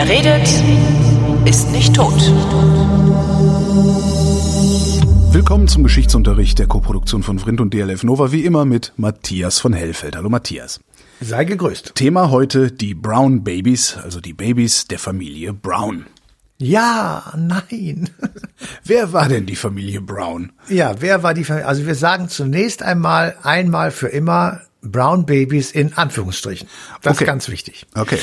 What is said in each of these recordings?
Wer redet, ist nicht tot. Willkommen zum Geschichtsunterricht der Koproduktion von Vrindt und DLF Nova, wie immer mit Matthias von Hellfeld. Hallo Matthias. Sei gegrüßt. Thema heute die Brown Babies, also die Babys der Familie Brown. Ja, nein. Wer war denn die Familie Brown? Ja, wer war die Familie? Also wir sagen zunächst einmal, einmal für immer Brown Babies in Anführungsstrichen. Das Okay. ist ganz wichtig. Okay.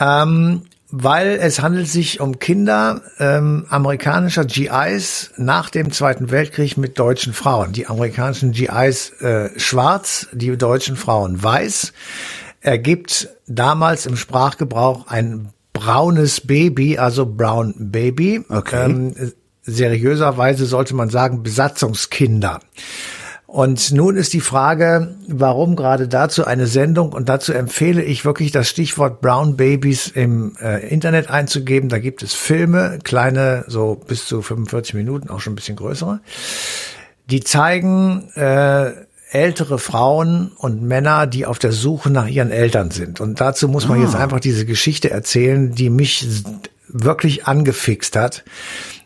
Ähm, weil es handelt sich um Kinder ähm, amerikanischer GIs nach dem Zweiten Weltkrieg mit deutschen Frauen. Die amerikanischen GIs äh, schwarz, die deutschen Frauen weiß. Ergibt damals im Sprachgebrauch ein braunes Baby, also Brown Baby. Okay. Ähm, seriöserweise sollte man sagen Besatzungskinder. Und nun ist die Frage, warum gerade dazu eine Sendung und dazu empfehle ich wirklich das Stichwort Brown Babies im äh, Internet einzugeben. Da gibt es Filme, kleine, so bis zu 45 Minuten, auch schon ein bisschen größere. Die zeigen äh, ältere Frauen und Männer, die auf der Suche nach ihren Eltern sind. Und dazu muss man jetzt einfach diese Geschichte erzählen, die mich wirklich angefixt hat,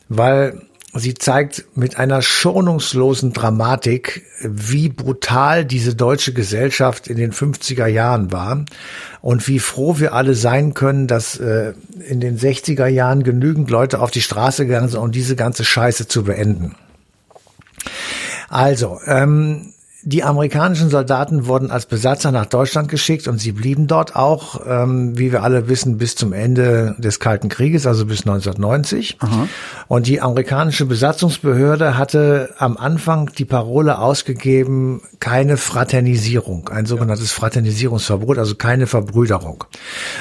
weil sie zeigt mit einer schonungslosen Dramatik, wie brutal diese deutsche Gesellschaft in den 50er Jahren war und wie froh wir alle sein können, dass äh, in den 60er Jahren genügend Leute auf die Straße gegangen sind, um diese ganze Scheiße zu beenden. Also, ähm, die amerikanischen Soldaten wurden als Besatzer nach Deutschland geschickt und sie blieben dort auch, ähm, wie wir alle wissen, bis zum Ende des Kalten Krieges, also bis 1990. Und die amerikanische Besatzungsbehörde hatte am Anfang die Parole ausgegeben, keine Fraternisierung, ein sogenanntes Fraternisierungsverbot, also keine Verbrüderung.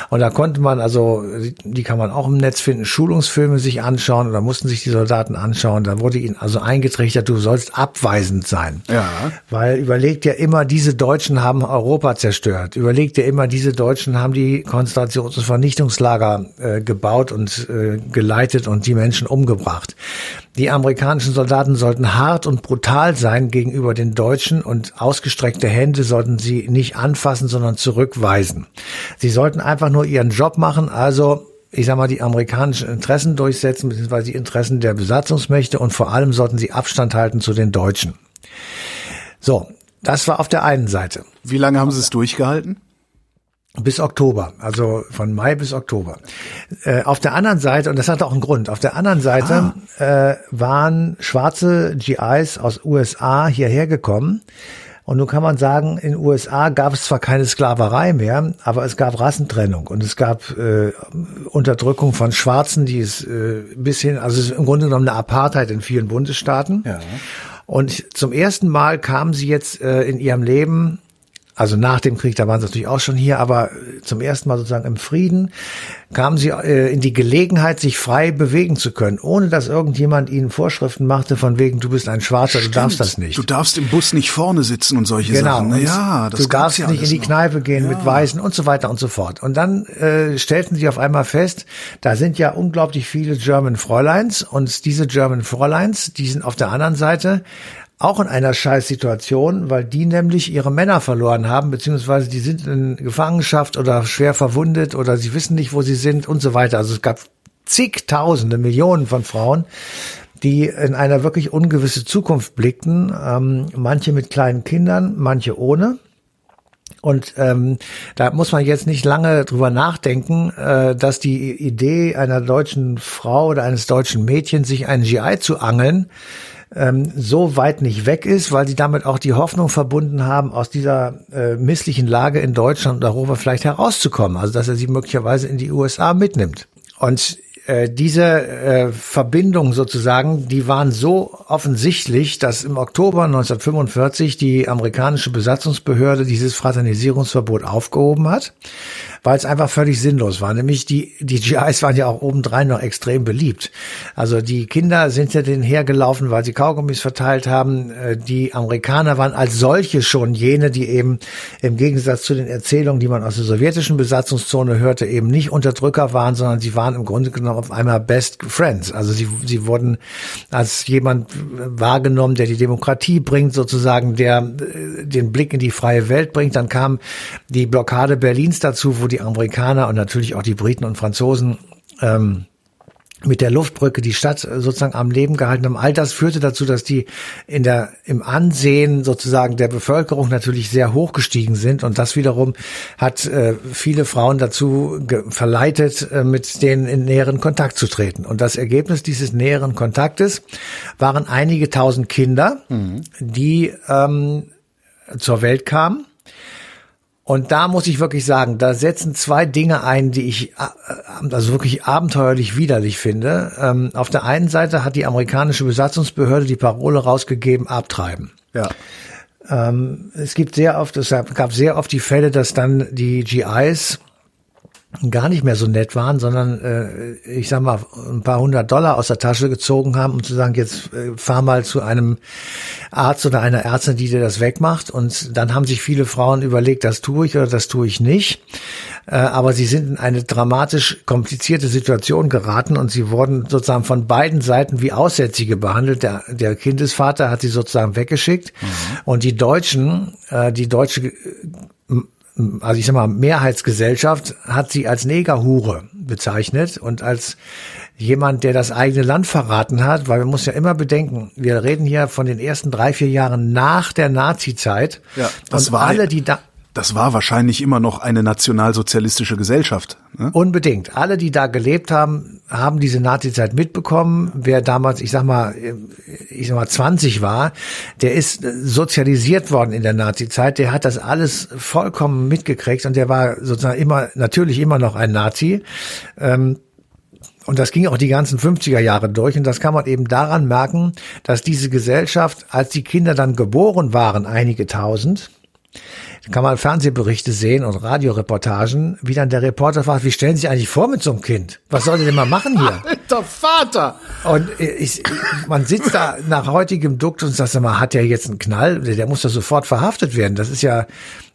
Und da konnte man also, die kann man auch im Netz finden, Schulungsfilme sich anschauen oder mussten sich die Soldaten anschauen. Da wurde ihnen also eingetrichtert, du sollst abweisend sein. Ja. Weil überlegt ja immer, diese Deutschen haben Europa zerstört. Überlegt ja immer, diese Deutschen haben die Konzentrations- und Vernichtungslager äh, gebaut und äh, geleitet und die Menschen umgebracht. Die amerikanischen Soldaten sollten hart und brutal sein gegenüber den Deutschen und ausgestreckte Hände sollten sie nicht anfassen, sondern zurückweisen. Sie sollten einfach nur ihren Job machen, also ich sag mal, die amerikanischen Interessen durchsetzen, beziehungsweise die Interessen der Besatzungsmächte und vor allem sollten sie Abstand halten zu den Deutschen. So, das war auf der einen Seite. Wie lange haben Sie es durchgehalten? Bis Oktober, also von Mai bis Oktober. Äh, auf der anderen Seite, und das hat auch einen Grund, auf der anderen Seite äh, waren schwarze GIs aus USA hierher gekommen. Und nun kann man sagen, in USA gab es zwar keine Sklaverei mehr, aber es gab Rassentrennung und es gab äh, Unterdrückung von Schwarzen, die es äh, bis hin, also es ist im Grunde genommen eine Apartheid in vielen Bundesstaaten. Ja. Und zum ersten Mal kamen sie jetzt äh, in ihrem Leben, also nach dem Krieg, da waren sie natürlich auch schon hier, aber äh, zum ersten Mal sozusagen im Frieden, kamen sie äh, in die Gelegenheit, sich frei bewegen zu können, ohne dass irgendjemand ihnen Vorschriften machte, von wegen, du bist ein Schwarzer, du darfst das nicht. Du darfst im Bus nicht vorne sitzen und solche Genau. Sachen. Und Ja, das du darfst ja nicht in die noch. Kneipe gehen mit Weißen und so weiter und so fort. Und dann äh, stellten sie auf einmal fest, da sind ja unglaublich viele German Fräuleins und diese German Fräuleins, die sind auf der anderen Seite auch in einer Scheißsituation, weil die nämlich ihre Männer verloren haben, beziehungsweise die sind in Gefangenschaft oder schwer verwundet oder sie wissen nicht, wo sie sind und so weiter. Also es gab zigtausende, Millionen von Frauen, die in einer wirklich ungewisse Zukunft blickten, ähm, manche mit kleinen Kindern, manche ohne. Und ähm, da muss man jetzt nicht lange drüber nachdenken, äh, dass die Idee einer deutschen Frau oder eines deutschen Mädchens, sich einen GI zu angeln, ähm, so weit nicht weg ist, weil sie damit auch die Hoffnung verbunden haben, aus dieser äh, misslichen Lage in Deutschland und Europa vielleicht herauszukommen. Also dass er sie möglicherweise in die USA mitnimmt. Und äh, diese äh, Verbindungen sozusagen, die waren so offensichtlich, dass im Oktober 1945 die amerikanische Besatzungsbehörde dieses Fraternisierungsverbot aufgehoben hat, weil es einfach völlig sinnlos war. Nämlich die, die GIs waren ja auch obendrein noch extrem beliebt. Also die Kinder sind ja denen hergelaufen, weil sie Kaugummis verteilt haben. Äh, Die Amerikaner waren als solche schon jene, die eben im Gegensatz zu den Erzählungen, die man aus der sowjetischen Besatzungszone hörte, eben nicht Unterdrücker waren, sondern sie waren im Grunde genommen auf einmal Best Friends. Also sie, sie wurden als jemand wahrgenommen, der die Demokratie bringt, sozusagen, der äh, den Blick in die freie Welt bringt. Dann kam die Blockade Berlins dazu, wo die Amerikaner und natürlich auch die Briten und Franzosen ähm, mit der Luftbrücke die Stadt sozusagen am Leben gehalten haben. All das führte dazu, dass die in der, im Ansehen sozusagen der Bevölkerung natürlich sehr hoch gestiegen sind. Und das wiederum hat äh, viele Frauen dazu verleitet, äh, mit denen in näheren Kontakt zu treten. Und das Ergebnis dieses näheren Kontaktes waren einige tausend Kinder, mhm. die ähm, zur Welt kamen und da muss ich wirklich sagen, da setzen zwei Dinge ein, die ich äh, also wirklich abenteuerlich widerlich finde. Ähm, auf der einen Seite hat die amerikanische Besatzungsbehörde die Parole rausgegeben, abtreiben. Ja. Ähm, es gibt sehr oft, es gab sehr oft die Fälle, dass dann die GIs gar nicht mehr so nett waren, sondern äh, ich sag mal ein paar hundert Dollar aus der Tasche gezogen haben, um zu sagen, jetzt äh, fahr mal zu einem Arzt oder einer Ärztin, die dir das wegmacht. Und dann haben sich viele Frauen überlegt, das tue ich oder das tue ich nicht. Äh, aber sie sind in eine dramatisch komplizierte Situation geraten und sie wurden sozusagen von beiden Seiten wie Aussätzige behandelt. Der, der Kindesvater hat sie sozusagen weggeschickt mhm. und die Deutschen, äh, die deutsche also ich sag mal, Mehrheitsgesellschaft hat sie als Negerhure bezeichnet und als jemand, der das eigene Land verraten hat, weil man muss ja immer bedenken, wir reden hier von den ersten drei, vier Jahren nach der Nazi-Zeit. Ja, das und war alle, die da das war wahrscheinlich immer noch eine nationalsozialistische Gesellschaft. Ne? Unbedingt. Alle, die da gelebt haben, haben diese Nazi-Zeit mitbekommen. Wer damals, ich sag mal, ich sag mal 20 war, der ist sozialisiert worden in der Nazi-Zeit. Der hat das alles vollkommen mitgekriegt und der war sozusagen immer, natürlich immer noch ein Nazi. Ähm, und das ging auch die ganzen 50er Jahre durch. Und das kann man eben daran merken, dass diese Gesellschaft, als die Kinder dann geboren waren, einige tausend, da kann man Fernsehberichte sehen und Radioreportagen, wie dann der Reporter fragt, wie stellen Sie sich eigentlich vor mit so einem Kind? Was soll der denn mal machen hier? Alter Vater! Und ich, man sitzt da nach heutigem Dukt und sagt mal, hat der jetzt einen Knall? Der muss doch sofort verhaftet werden. Das ist ja,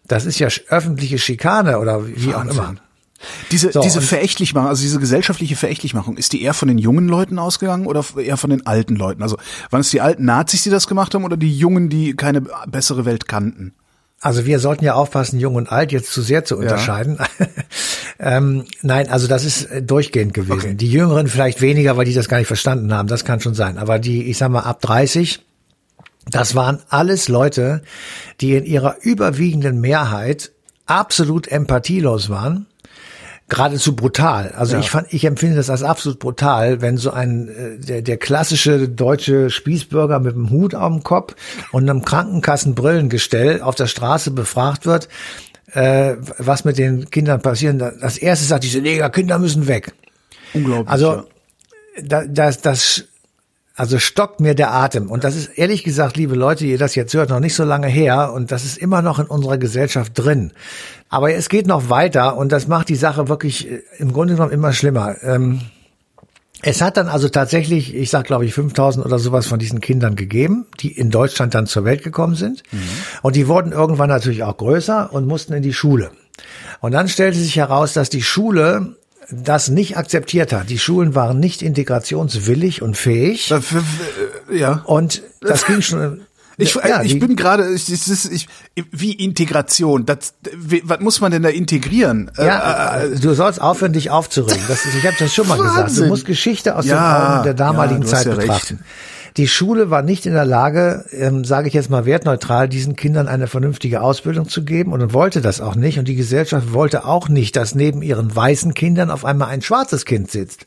das ist ja öffentliche Schikane oder wie Wahnsinn. auch immer. Diese, so, diese Verächtlichmachung, also diese gesellschaftliche Verächtlichmachung, ist die eher von den jungen Leuten ausgegangen oder eher von den alten Leuten? Also waren es die alten Nazis, die das gemacht haben oder die Jungen, die keine bessere Welt kannten? Also wir sollten ja aufpassen, jung und alt jetzt zu sehr zu unterscheiden. Ja. ähm, nein, also das ist äh, durchgehend gewesen. Okay. Die Jüngeren vielleicht weniger, weil die das gar nicht verstanden haben. Das kann schon sein. Aber die, ich sag mal, ab 30, das waren alles Leute, die in ihrer überwiegenden Mehrheit absolut empathielos waren geradezu brutal. Also ja. ich fand, ich empfinde das als absolut brutal, wenn so ein äh, der, der klassische deutsche Spießbürger mit einem Hut auf dem Kopf und einem Krankenkassenbrillengestell auf der Straße befragt wird, äh, was mit den Kindern passiert. Das erste sagt, diese Negerkinder müssen weg. Unglaublich. Also ja. da, das, das also stockt mir der Atem. Und das ist ehrlich gesagt, liebe Leute, ihr das jetzt hört, noch nicht so lange her. Und das ist immer noch in unserer Gesellschaft drin. Aber es geht noch weiter und das macht die Sache wirklich äh, im Grunde genommen immer schlimmer. Ähm, es hat dann also tatsächlich, ich sag glaube ich 5000 oder sowas von diesen Kindern gegeben, die in Deutschland dann zur Welt gekommen sind. Mhm. Und die wurden irgendwann natürlich auch größer und mussten in die Schule. Und dann stellte sich heraus, dass die Schule das nicht akzeptiert hat. Die Schulen waren nicht integrationswillig und fähig. Ja. Und das ging schon. Ich, ja, ich bin gerade, ich, ich, wie Integration. Das, was muss man denn da integrieren? Ja, äh, äh, du sollst aufhören, dich aufzuregen. Das ist, ich habe das schon mal Wahnsinn. gesagt. Du musst Geschichte aus ja, den Augen der damaligen ja, Zeit betrachten. Recht. Die Schule war nicht in der Lage, ähm, sage ich jetzt mal wertneutral, diesen Kindern eine vernünftige Ausbildung zu geben und wollte das auch nicht. Und die Gesellschaft wollte auch nicht, dass neben ihren weißen Kindern auf einmal ein schwarzes Kind sitzt.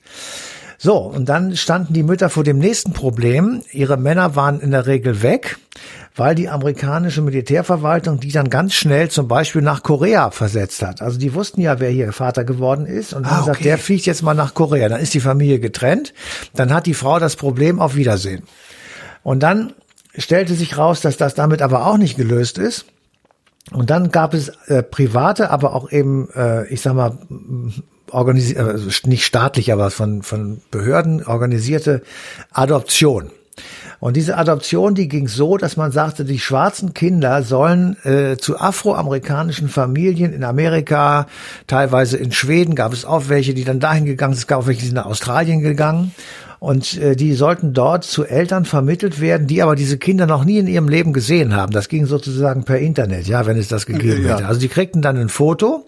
So, und dann standen die Mütter vor dem nächsten Problem. Ihre Männer waren in der Regel weg weil die amerikanische Militärverwaltung die dann ganz schnell zum Beispiel nach Korea versetzt hat. Also die wussten ja, wer hier Vater geworden ist und haben ah, okay. gesagt, der fliegt jetzt mal nach Korea. Dann ist die Familie getrennt. Dann hat die Frau das Problem auf Wiedersehen. Und dann stellte sich raus, dass das damit aber auch nicht gelöst ist. Und dann gab es äh, private, aber auch eben, äh, ich sag mal, organisiert, also nicht staatlich, aber von, von Behörden organisierte Adoption. Und diese Adoption, die ging so, dass man sagte, die schwarzen Kinder sollen äh, zu afroamerikanischen Familien in Amerika, teilweise in Schweden gab es auch welche, die dann dahin gegangen sind, es gab auch welche, die sind nach Australien gegangen. Und äh, die sollten dort zu Eltern vermittelt werden, die aber diese Kinder noch nie in ihrem Leben gesehen haben. Das ging sozusagen per Internet, ja, wenn es das gegeben Ja. hätte. Also die kriegten dann ein Foto.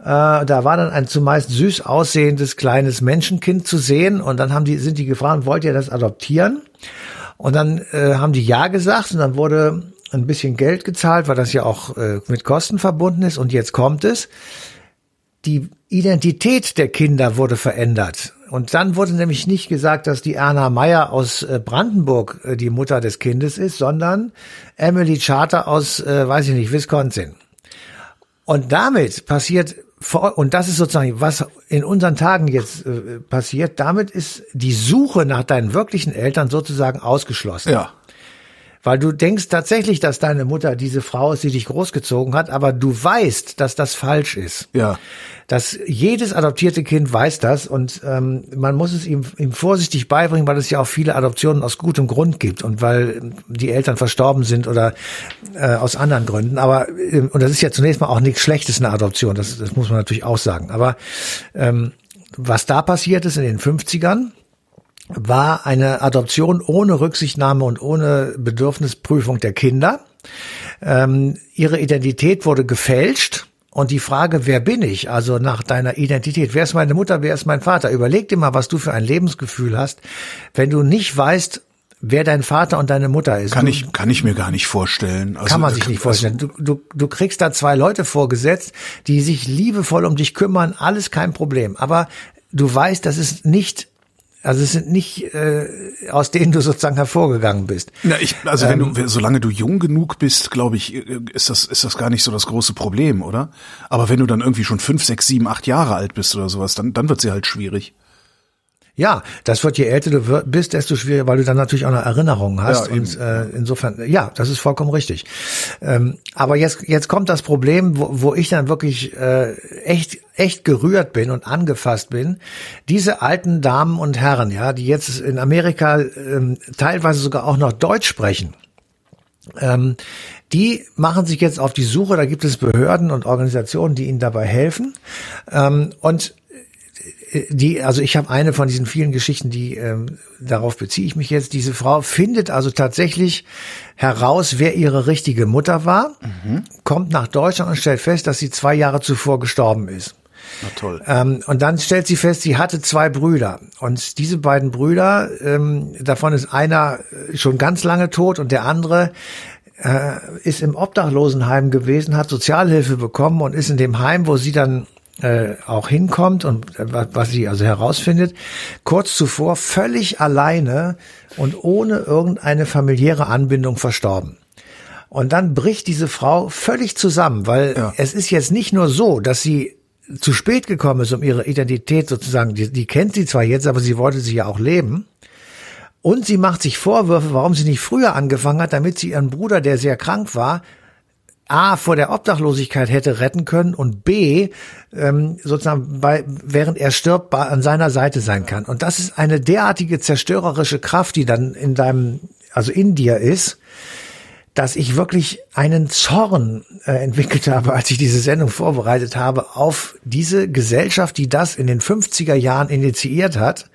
Äh, da war dann ein zumeist süß aussehendes kleines Menschenkind zu sehen und dann haben die, sind die gefragt, wollt ihr das adoptieren? Und dann äh, haben die ja gesagt und dann wurde ein bisschen Geld gezahlt, weil das ja auch äh, mit Kosten verbunden ist. Und jetzt kommt es. Die Identität der Kinder wurde verändert. Und dann wurde nämlich nicht gesagt, dass die Erna Meyer aus äh, Brandenburg äh, die Mutter des Kindes ist, sondern Emily Charter aus, äh, weiß ich nicht, Wisconsin. Und damit passiert, und das ist sozusagen, was in unseren Tagen jetzt äh, passiert, damit ist die Suche nach deinen wirklichen Eltern sozusagen ausgeschlossen. Ja. Weil du denkst tatsächlich, dass deine Mutter diese Frau ist, die dich großgezogen hat, aber du weißt, dass das falsch ist. Ja. Dass jedes adoptierte Kind weiß das und ähm, man muss es ihm, ihm vorsichtig beibringen, weil es ja auch viele Adoptionen aus gutem Grund gibt und weil die Eltern verstorben sind oder äh, aus anderen Gründen. Aber ähm, und das ist ja zunächst mal auch nichts Schlechtes eine Adoption, das, das muss man natürlich auch sagen. Aber ähm, was da passiert ist in den 50ern, war eine Adoption ohne Rücksichtnahme und ohne Bedürfnisprüfung der Kinder. Ähm, ihre Identität wurde gefälscht. Und die Frage, wer bin ich? Also nach deiner Identität. Wer ist meine Mutter? Wer ist mein Vater? Überleg dir mal, was du für ein Lebensgefühl hast, wenn du nicht weißt, wer dein Vater und deine Mutter ist. Kann du, ich, kann ich mir gar nicht vorstellen. Also, kann man sich nicht vorstellen. Du, du, du kriegst da zwei Leute vorgesetzt, die sich liebevoll um dich kümmern, alles kein Problem. Aber du weißt, das ist nicht, also es sind nicht, äh, aus denen du sozusagen hervorgegangen bist. Na, ich, also wenn Ähm. du, solange du jung genug bist, glaube ich, ist das, ist das gar nicht so das große Problem, oder? Aber wenn du dann irgendwie schon fünf, sechs, sieben, acht Jahre alt bist oder sowas, dann, dann wird sie halt schwierig. Ja, das wird, je älter du bist, desto schwieriger, weil du dann natürlich auch noch Erinnerungen hast. Ja, und äh, insofern, ja, das ist vollkommen richtig. Ähm, aber jetzt, jetzt kommt das Problem, wo, wo ich dann wirklich äh, echt, echt gerührt bin und angefasst bin. Diese alten Damen und Herren, ja, die jetzt in Amerika ähm, teilweise sogar auch noch Deutsch sprechen. Ähm, die machen sich jetzt auf die Suche, da gibt es Behörden und Organisationen, die ihnen dabei helfen. Ähm, und die, also ich habe eine von diesen vielen Geschichten, die ähm, darauf beziehe ich mich jetzt. Diese Frau findet also tatsächlich heraus, wer ihre richtige Mutter war, kommt nach Deutschland und stellt fest, dass sie zwei Jahre zuvor gestorben ist. Na toll. Ähm, und dann stellt sie fest, sie hatte zwei Brüder. Und diese beiden Brüder, ähm, davon ist einer äh, schon ganz lange tot und der andere äh, ist im Obdachlosenheim gewesen, hat Sozialhilfe bekommen und ist in dem Heim, wo sie dann äh, auch hinkommt und äh, wa- was sie also herausfindet, kurz zuvor völlig alleine und ohne irgendeine familiäre Anbindung verstorben. Und dann bricht diese Frau völlig zusammen, weil Ja. es ist jetzt nicht nur so, dass sie zu spät gekommen ist, um ihre Identität sozusagen, die, die kennt sie zwar jetzt, aber sie wollte sie ja auch leben. Und sie macht sich Vorwürfe, warum sie nicht früher angefangen hat, damit sie ihren Bruder, der sehr krank war, A, vor der Obdachlosigkeit hätte retten können und B, ähm, sozusagen bei, während er stirbt, bei, an seiner Seite sein kann. Und das ist eine derartige zerstörerische Kraft, die dann in deinem, also in dir ist, dass ich wirklich einen Zorn äh, entwickelt habe, als ich diese Sendung vorbereitet habe, auf diese Gesellschaft, die das in den 50er Jahren initiiert hat.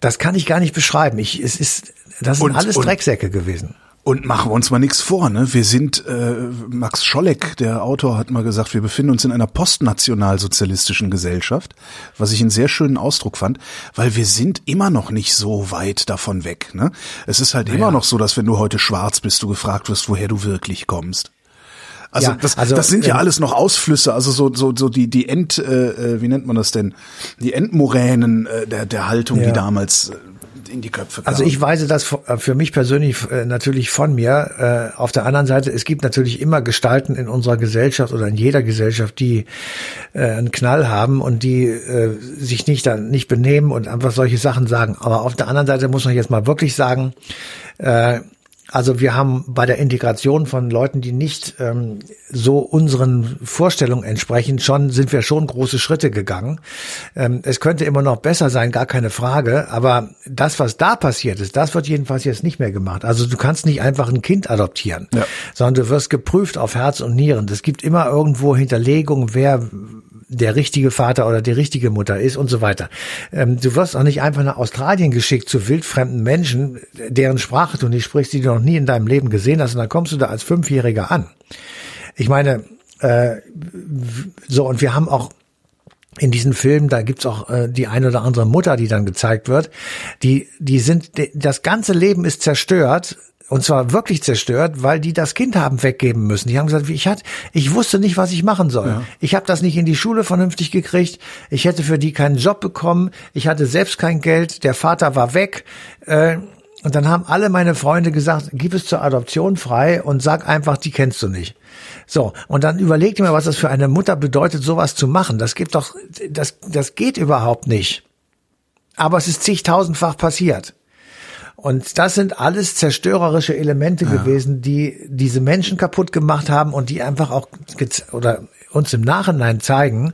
Das kann ich gar nicht beschreiben. Ich, es ist, das sind Und- alles und- Drecksäcke gewesen. Und machen wir uns mal nichts vor, ne? Wir sind, äh, Max Scholleck, der Autor, hat mal gesagt, wir befinden uns in einer postnationalsozialistischen Gesellschaft, was ich einen sehr schönen Ausdruck fand, weil wir sind immer noch nicht so weit davon weg, ne? Es ist halt immer noch so, dass wenn du heute schwarz bist, du gefragt wirst, woher du wirklich kommst. Also, Ja, das, also, das sind ja ähm, alles noch Ausflüsse, also so so so die die End äh, äh, wie nennt man das denn? Die Endmoränen äh, der der Haltung, Ja. die damals äh, in die Köpfe kamen. Also ich weise das äh, für mich persönlich äh, natürlich von mir. Äh, Auf der anderen Seite, es gibt natürlich immer Gestalten in unserer Gesellschaft oder in jeder Gesellschaft, die einen Knall haben und die sich nicht dann nicht benehmen und einfach solche Sachen sagen. Aber auf der anderen Seite muss man jetzt mal wirklich sagen, äh, also wir haben bei der Integration von Leuten, die nicht ähm, so unseren Vorstellungen entsprechen, schon sind wir schon große Schritte gegangen. Ähm, es könnte immer noch besser sein, gar keine Frage. Aber das, was da passiert ist, das wird jedenfalls jetzt nicht mehr gemacht. Also du kannst nicht einfach ein Kind adoptieren, Ja. sondern du wirst geprüft auf Herz und Nieren. Es gibt immer irgendwo Hinterlegungen, wer der richtige Vater oder die richtige Mutter ist und so weiter. Ähm, du wirst auch nicht einfach nach Australien geschickt zu wildfremden Menschen, deren Sprache du nicht sprichst, die du noch nie in deinem Leben gesehen hast, und dann kommst du da als Fünfjähriger an. Ich meine, äh, so und wir haben auch in diesen Filmen, da gibt's auch äh, die eine oder andere Mutter, die dann gezeigt wird, die, die sind, die, das ganze Leben ist zerstört, und zwar wirklich zerstört, weil die das Kind haben weggeben müssen. Die haben gesagt, ich hatte, ich wusste nicht, was ich machen soll. Ja. Ich habe das nicht in die Schule vernünftig gekriegt. Ich hätte für die keinen Job bekommen. Ich hatte selbst kein Geld. Der Vater war weg. Äh, und dann haben alle meine Freunde gesagt, gib es zur Adoption frei und sag einfach, die kennst du nicht. So, und dann überleg dir mal, was das für eine Mutter bedeutet, sowas zu machen. Das gibt doch, das, das geht überhaupt nicht. Aber es ist zigtausendfach passiert. Und das sind alles zerstörerische Elemente ja. gewesen, die diese Menschen kaputt gemacht haben und die einfach auch oder uns im Nachhinein zeigen,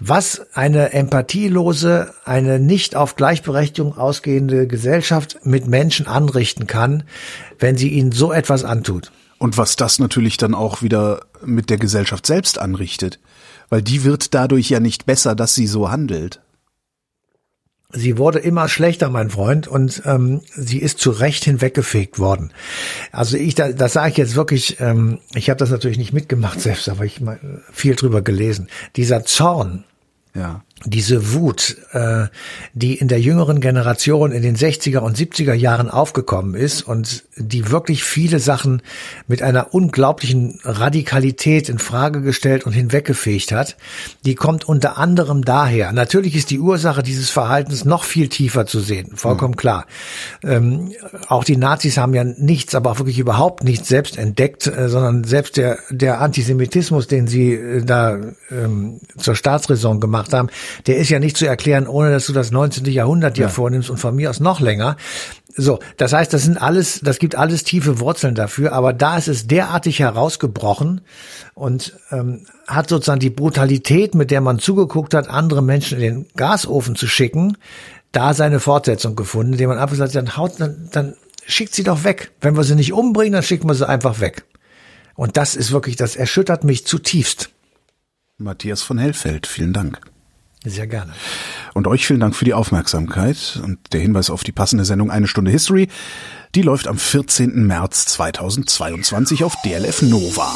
was eine empathielose, eine nicht auf Gleichberechtigung ausgehende Gesellschaft mit Menschen anrichten kann, wenn sie ihnen so etwas antut. Und was das natürlich dann auch wieder mit der Gesellschaft selbst anrichtet. Weil die wird dadurch ja nicht besser, dass sie so handelt. Sie wurde immer schlechter, mein Freund, und ähm, sie ist zu Recht hinweggefegt worden. Also ich, da, das sage ich jetzt wirklich, ähm, ich habe das natürlich nicht mitgemacht selbst, aber ich mal viel drüber gelesen. Dieser Zorn, ja diese Wut, äh, die in der jüngeren Generation in den 60er und 70er Jahren aufgekommen ist und die wirklich viele Sachen mit einer unglaublichen Radikalität in Frage gestellt und hinweggefegt hat, die kommt unter anderem daher. Natürlich ist die Ursache dieses Verhaltens noch viel tiefer zu sehen, vollkommen mhm. klar. Ähm, auch die Nazis haben ja nichts, aber auch wirklich überhaupt nichts selbst entdeckt, äh, sondern selbst der, der Antisemitismus, den sie äh, da ähm, zur Staatsräson gemacht haben, der ist ja nicht zu erklären, ohne dass du das 19. Jahrhundert dir ja. vornimmst und von mir aus noch länger. So, das heißt, das sind alles, das gibt alles tiefe Wurzeln dafür, aber da ist es derartig herausgebrochen und ähm, hat sozusagen die Brutalität, mit der man zugeguckt hat, andere Menschen in den Gasofen zu schicken, da seine Fortsetzung gefunden, indem man einfach hat, dann haut, dann, dann schickt sie doch weg. Wenn wir sie nicht umbringen, dann schicken wir sie einfach weg. Und das ist wirklich, das erschüttert mich zutiefst. Matthias von Hellfeld, vielen Dank. Sehr gerne. Und euch vielen Dank für die Aufmerksamkeit und der Hinweis auf die passende Sendung Eine Stunde History. Die läuft am 14. März 2022 auf DLF Nova.